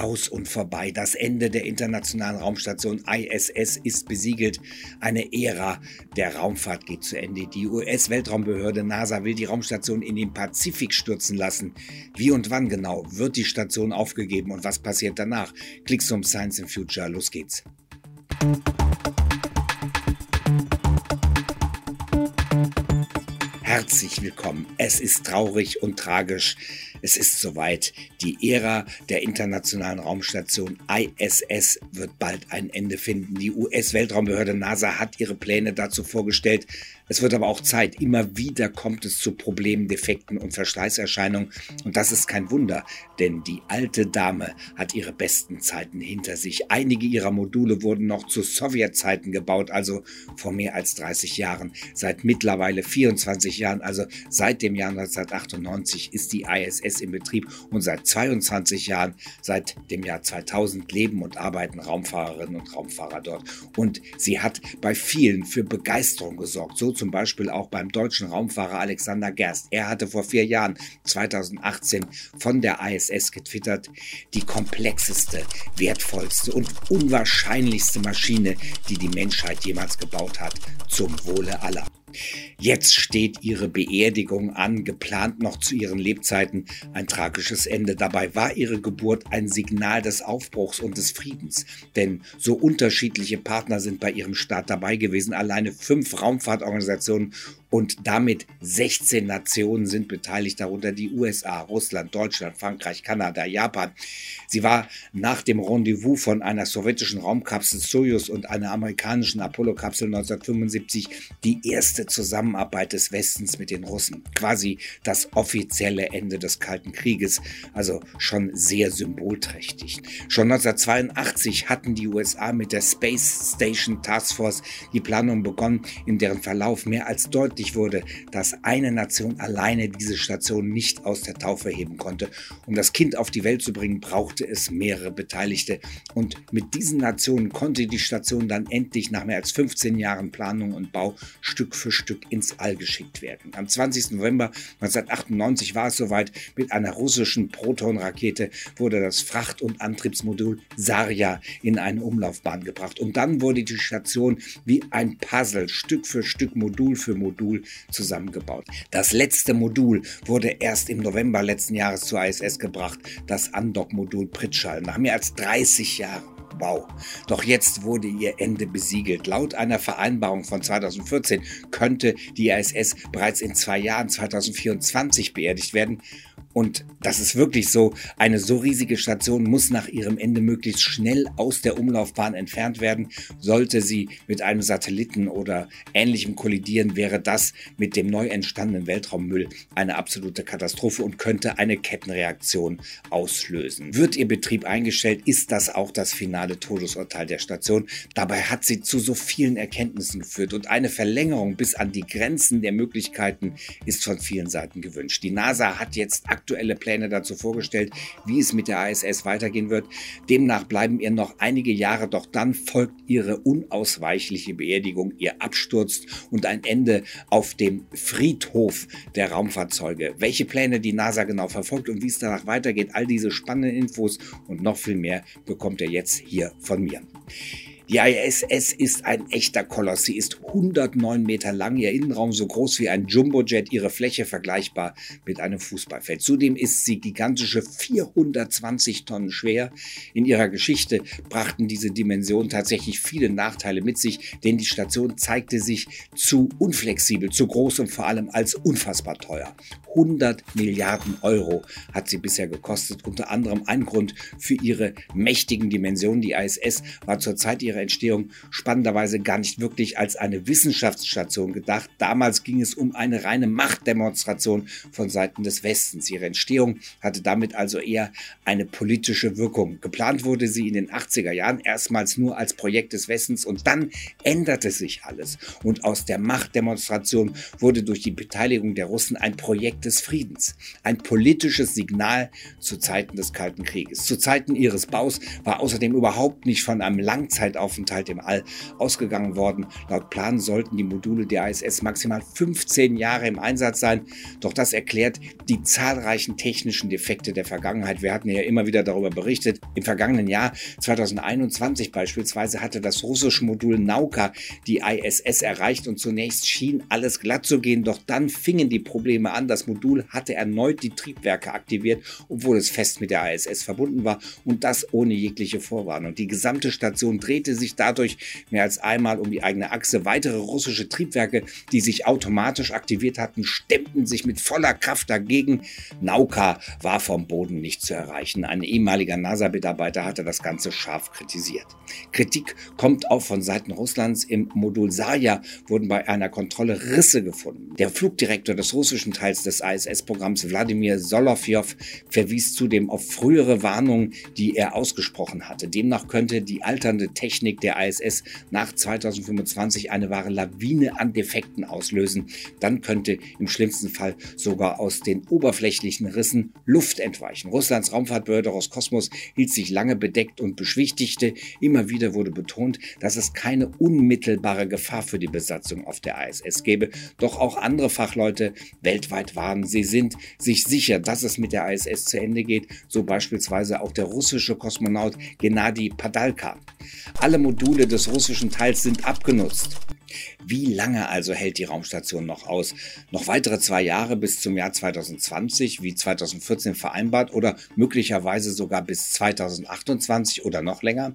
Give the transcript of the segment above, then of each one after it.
aus und vorbei. Das Ende der internationalen Raumstation ISS ist besiegelt. Eine Ära der Raumfahrt geht zu Ende. Die US-Weltraumbehörde NASA will die Raumstation in den Pazifik stürzen lassen. Wie und wann genau wird die Station aufgegeben und was passiert danach? Klicks zum Science in Future. Los geht's. Herzlich willkommen. Es ist traurig und tragisch. Es ist soweit. Die Ära der internationalen Raumstation ISS wird bald ein Ende finden. Die US-Weltraumbehörde NASA hat ihre Pläne dazu vorgestellt. Es wird aber auch Zeit. Immer wieder kommt es zu Problemen, Defekten und Verschleißerscheinungen. Und das ist kein Wunder, denn die alte Dame hat ihre besten Zeiten hinter sich. Einige ihrer Module wurden noch zu Sowjetzeiten gebaut, also vor mehr als 30 Jahren. Seit mittlerweile 24 Jahren, also seit dem Jahr 1998, ist die ISS in Betrieb und seit 22 Jahren, seit dem Jahr 2000, leben und arbeiten Raumfahrerinnen und Raumfahrer dort. Und sie hat bei vielen für Begeisterung gesorgt. So zum Beispiel auch beim deutschen Raumfahrer Alexander Gerst. Er hatte vor vier Jahren, 2018, von der ISS getwittert, die komplexeste, wertvollste und unwahrscheinlichste Maschine, die die Menschheit jemals gebaut hat, zum Wohle aller. Jetzt steht ihre Beerdigung an, geplant noch zu ihren Lebzeiten ein tragisches Ende. Dabei war ihre Geburt ein Signal des Aufbruchs und des Friedens. Denn so unterschiedliche Partner sind bei ihrem Start dabei gewesen. Alleine fünf Raumfahrtorganisationen und damit 16 Nationen sind beteiligt, darunter die USA, Russland, Deutschland, Frankreich, Kanada, Japan. Sie war nach dem Rendezvous von einer sowjetischen Raumkapsel Soyuz und einer amerikanischen Apollo-Kapsel 1975 die erste Zusammenarbeit des Westens mit den Russen. Quasi das offizielle Ende des Kalten Krieges, also schon sehr symbolträchtig. Schon 1982 hatten die USA mit der Space Station Task Force die Planung begonnen, in deren Verlauf mehr als deutlich deutlich wurde, dass eine Nation alleine diese Station nicht aus der Taufe heben konnte. Um das Kind auf die Welt zu bringen, brauchte es mehrere Beteiligte. Und mit diesen Nationen konnte die Station dann endlich nach mehr als 15 Jahren Planung und Bau Stück für Stück ins All geschickt werden. Am 20. November 1998 war es soweit. Mit einer russischen Proton-Rakete wurde das Fracht- und Antriebsmodul Sarja in eine Umlaufbahn gebracht. Und dann wurde die Station wie ein Puzzle Stück für Stück Modul für Modul Modul zusammengebaut. Das letzte Modul wurde erst im November letzten Jahres zur ISS gebracht, das Andock-Modul Pritschall, nach mehr als 30 Jahren. Wow. Doch jetzt wurde ihr Ende besiegelt. Laut einer Vereinbarung von 2014 könnte die ISS bereits in zwei Jahren 2024 beerdigt werden. Und das ist wirklich so. Eine so riesige Station muss nach ihrem Ende möglichst schnell aus der Umlaufbahn entfernt werden. Sollte sie mit einem Satelliten oder ähnlichem kollidieren, wäre das mit dem neu entstandenen Weltraummüll eine absolute Katastrophe und könnte eine Kettenreaktion auslösen. Wird ihr Betrieb eingestellt, ist das auch das finale Todesurteil der Station. Dabei hat sie zu so vielen Erkenntnissen geführt und eine Verlängerung bis an die Grenzen der Möglichkeiten ist von vielen Seiten gewünscht. Die NASA hat jetzt aktuelle Pläne dazu vorgestellt, wie es mit der ISS weitergehen wird. Demnach bleiben ihr noch einige Jahre, doch dann folgt ihre unausweichliche Beerdigung, ihr Absturz und ein Ende auf dem Friedhof der Raumfahrzeuge. Welche Pläne die NASA genau verfolgt und wie es danach weitergeht, all diese spannenden Infos und noch viel mehr bekommt ihr jetzt hier von mir. Die ISS ist ein echter Koloss. Sie ist 109 Meter lang, ihr Innenraum so groß wie ein Jumbojet, ihre Fläche vergleichbar mit einem Fußballfeld. Zudem ist sie gigantische 420 Tonnen schwer. In ihrer Geschichte brachten diese Dimensionen tatsächlich viele Nachteile mit sich, denn die Station zeigte sich zu unflexibel, zu groß und vor allem als unfassbar teuer. 100 Milliarden Euro hat sie bisher gekostet. Unter anderem ein Grund für ihre mächtigen Dimensionen. Die ISS war zur Zeit ihrer Entstehung spannenderweise gar nicht wirklich als eine Wissenschaftsstation gedacht. Damals ging es um eine reine Machtdemonstration von Seiten des Westens. Ihre Entstehung hatte damit also eher eine politische Wirkung. Geplant wurde sie in den 80er Jahren erstmals nur als Projekt des Westens und dann änderte sich alles. Und aus der Machtdemonstration wurde durch die Beteiligung der Russen ein Projekt des Friedens. Ein politisches Signal zu Zeiten des Kalten Krieges. Zu Zeiten ihres Baus war außerdem überhaupt nicht von einem Langzeitaufbau Aufenthalt im All ausgegangen worden. Laut Plan sollten die Module der ISS maximal 15 Jahre im Einsatz sein. Doch das erklärt die zahlreichen technischen Defekte der Vergangenheit. Wir hatten ja immer wieder darüber berichtet. Im vergangenen Jahr 2021 beispielsweise hatte das russische Modul Nauka die ISS erreicht und zunächst schien alles glatt zu gehen. Doch dann fingen die Probleme an. Das Modul hatte erneut die Triebwerke aktiviert, obwohl es fest mit der ISS verbunden war und das ohne jegliche Vorwarnung. Die gesamte Station drehte sich dadurch mehr als einmal um die eigene Achse. Weitere russische Triebwerke, die sich automatisch aktiviert hatten, stemmten sich mit voller Kraft dagegen. Nauka war vom Boden nicht zu erreichen. Ein ehemaliger NASA-Mitarbeiter hatte das Ganze scharf kritisiert. Kritik kommt auch von Seiten Russlands. Im Modul Sarja wurden bei einer Kontrolle Risse gefunden. Der Flugdirektor des russischen Teils des ISS-Programms Wladimir Solovjov verwies zudem auf frühere Warnungen, die er ausgesprochen hatte. Demnach könnte die alternde Technik der ISS nach 2025 eine wahre Lawine an Defekten auslösen. Dann könnte im schlimmsten Fall sogar aus den oberflächlichen Rissen Luft entweichen. Russlands Raumfahrtbehörde Roskosmos hielt sich lange bedeckt und beschwichtigte. Immer wieder wurde betont, dass es keine unmittelbare Gefahr für die Besatzung auf der ISS gäbe. Doch auch andere Fachleute weltweit waren, sie sind sich sicher, dass es mit der ISS zu Ende geht, so beispielsweise auch der russische Kosmonaut Gennady Padalka. Module des russischen Teils sind abgenutzt. Wie lange also hält die Raumstation noch aus? Noch weitere zwei Jahre bis zum Jahr 2020, wie 2014 vereinbart, oder möglicherweise sogar bis 2028 oder noch länger?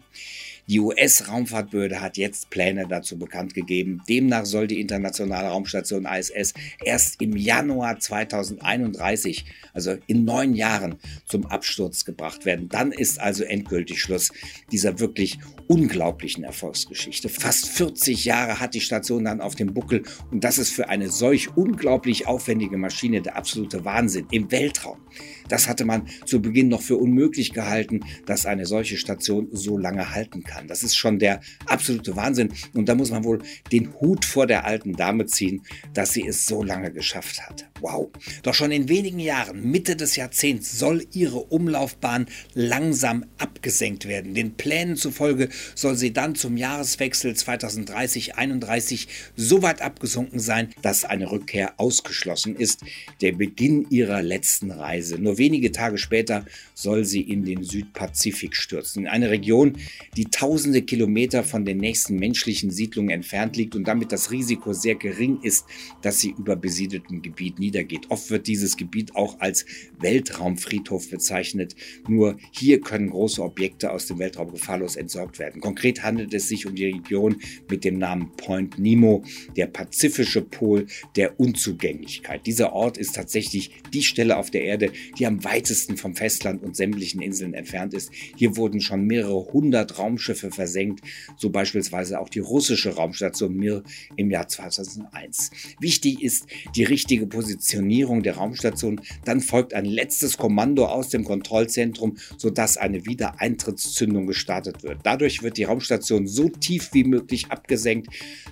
Die US-Raumfahrtbehörde hat jetzt Pläne dazu bekannt gegeben. Demnach soll die internationale Raumstation ISS erst im Januar 2031, also in neun Jahren, zum Absturz gebracht werden. Dann ist also endgültig Schluss dieser wirklich unglaublichen Erfolgsgeschichte. Fast 40 Jahre hat die Station dann auf dem Buckel und das ist für eine solch unglaublich aufwendige Maschine der absolute Wahnsinn im Weltraum. Das hatte man zu Beginn noch für unmöglich gehalten, dass eine solche Station so lange halten kann. Das ist schon der absolute Wahnsinn. Und da muss man wohl den Hut vor der alten Dame ziehen, dass sie es so lange geschafft hat. Wow. Doch schon in wenigen Jahren, Mitte des Jahrzehnts, soll ihre Umlaufbahn langsam abgesenkt werden. Den Plänen zufolge soll sie dann zum Jahreswechsel 2030-31 so weit abgesunken sein, dass eine Rückkehr ausgeschlossen ist. Der Beginn ihrer letzten Reise. Nur wenige Tage später soll sie in den Südpazifik stürzen. In eine Region, die tausende Kilometer von den nächsten menschlichen Siedlungen entfernt liegt und damit das Risiko sehr gering ist, dass sie über besiedeltem Gebiet niedergeht. Oft wird dieses Gebiet auch als Weltraumfriedhof bezeichnet. Nur hier können große Objekte aus dem Weltraum gefahrlos entsorgt werden. Konkret handelt es sich um die Region mit dem Namen Point Nemo, der pazifische Pol der Unzugänglichkeit. Dieser Ort ist tatsächlich die Stelle auf der Erde, die am weitesten vom Festland und sämtlichen Inseln entfernt ist. Hier wurden schon mehrere hundert Raumschiffe versenkt, so beispielsweise auch die russische Raumstation Mir im Jahr 2001. Wichtig ist die richtige Positionierung der Raumstation. Dann folgt ein letztes Kommando aus dem Kontrollzentrum, sodass eine Wiedereintrittszündung gestartet wird. Dadurch wird die Raumstation so tief wie möglich abgesenkt.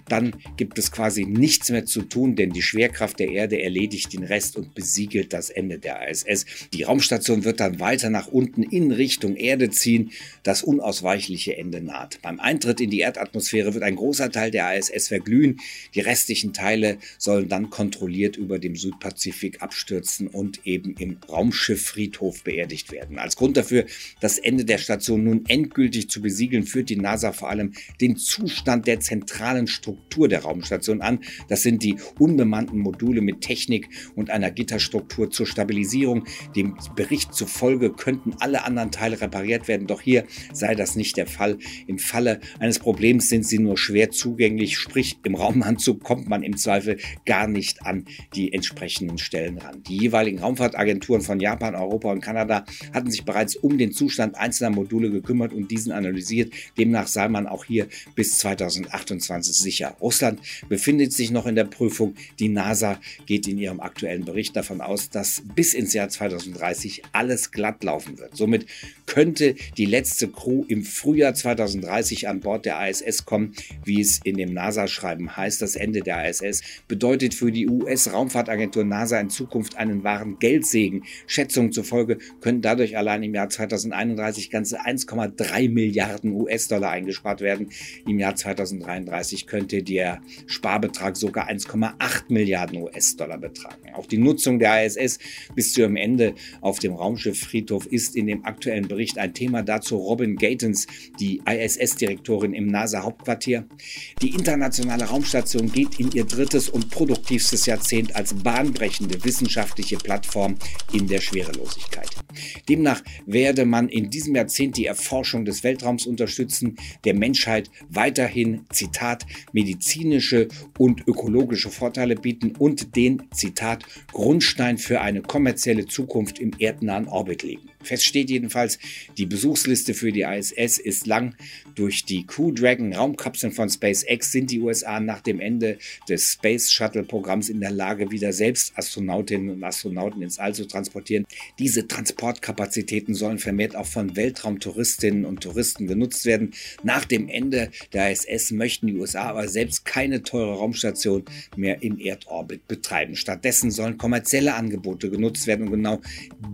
Dann gibt es quasi nichts mehr zu tun, denn die Schwerkraft der Erde erledigt den Rest und besiegelt das Ende der ISS. Die Raumstation wird dann weiter nach unten in Richtung Erde ziehen. Das unausweichliche Ende naht. Beim Eintritt in die Erdatmosphäre wird ein großer Teil der ISS verglühen. Die restlichen Teile sollen dann kontrolliert über dem Südpazifik abstürzen und eben im Raumschifffriedhof beerdigt werden. Als Grund dafür, das Ende der Station nun endgültig zu besiegeln, führt die NASA vor allem den Zustand der zentralen Struktur der Raumstation an. Das sind die unbemannten Module mit Technik und einer Gitterstruktur zur Stabilisierung, dem Bericht zufolge könnten alle anderen Teile repariert werden, doch hier sei das nicht der Fall. Im Falle eines Problems sind sie nur schwer zugänglich, sprich im Raumanzug kommt man im Zweifel gar nicht an die entsprechenden Stellen ran. Die jeweiligen Raumfahrtagenturen von Japan, Europa und Kanada hatten sich bereits um den Zustand einzelner Module gekümmert und diesen analysiert. Demnach sei man auch hier bis 2028 sicher. Russland befindet sich noch in der Prüfung. Die NASA geht in ihrem aktuellen Bericht davon aus, dass bis ins Jahr 2028 2030 alles glatt laufen wird. Somit könnte die letzte Crew im Frühjahr 2030 an Bord der ISS kommen, wie es in dem NASA-Schreiben heißt. Das Ende der ISS bedeutet für die US-Raumfahrtagentur NASA in Zukunft einen wahren Geldsegen. Schätzungen zufolge könnten dadurch allein im Jahr 2031 ganze 1,3 Milliarden US-Dollar eingespart werden. Im Jahr 2033 könnte der Sparbetrag sogar 1,8 Milliarden US-Dollar betragen. Auch die Nutzung der ISS bis zu ihrem Ende auf dem Raumschifffriedhof ist in dem aktuellen Bericht ein Thema. Dazu Robin Gatens, die ISS-Direktorin im NASA-Hauptquartier. Die internationale Raumstation geht in ihr drittes und produktivstes Jahrzehnt als bahnbrechende wissenschaftliche Plattform in der Schwerelosigkeit. Demnach werde man in diesem Jahrzehnt die Erforschung des Weltraums unterstützen, der Menschheit weiterhin, Zitat, medizinische und ökologische Vorteile bieten und den, Zitat, Grundstein für eine kommerzielle Zukunft im erdnahen Orbit legen. Fest steht jedenfalls, die Besuchsliste für die ISS ist lang. Durch die Crew Dragon Raumkapseln von SpaceX sind die USA nach dem Ende des Space Shuttle Programms in der Lage, wieder selbst Astronautinnen und Astronauten ins All zu transportieren. Diese Transportkapazitäten sollen vermehrt auch von Weltraumtouristinnen und Touristen genutzt werden. Nach dem Ende der ISS möchten die USA aber selbst keine teure Raumstation mehr im Erdorbit betreiben. Stattdessen sollen kommerzielle Angebote genutzt werden und genau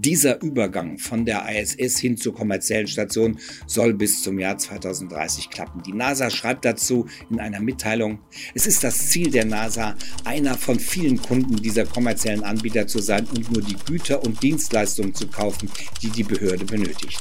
dieser Übergang von von der ISS hin zur kommerziellen Station soll bis zum Jahr 2030 klappen. Die NASA schreibt dazu in einer Mitteilung, es ist das Ziel der NASA, einer von vielen Kunden dieser kommerziellen Anbieter zu sein und nur die Güter und Dienstleistungen zu kaufen, die die Behörde benötigt.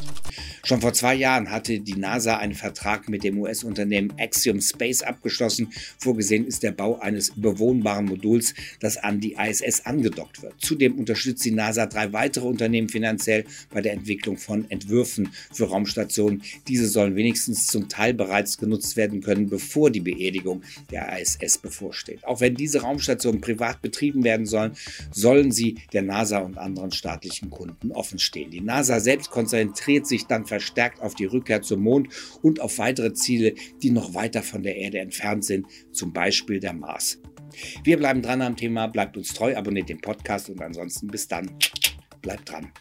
Schon vor zwei Jahren hatte die NASA einen Vertrag mit dem US-Unternehmen Axiom Space abgeschlossen. Vorgesehen ist der Bau eines bewohnbaren Moduls, das an die ISS angedockt wird. Zudem unterstützt die NASA drei weitere Unternehmen finanziell bei der Entwicklung von Entwürfen für Raumstationen. Diese sollen wenigstens zum Teil bereits genutzt werden können, bevor die Beerdigung der ISS bevorsteht. Auch wenn diese Raumstationen privat betrieben werden sollen, sollen sie der NASA und anderen staatlichen Kunden offenstehen. Die NASA selbst konzentriert sich dann verstärkt auf die Rückkehr zum Mond und auf weitere Ziele, die noch weiter von der Erde entfernt sind, zum Beispiel der Mars. Wir bleiben dran am Thema, bleibt uns treu, abonniert den Podcast und ansonsten bis dann. Bleibt dran.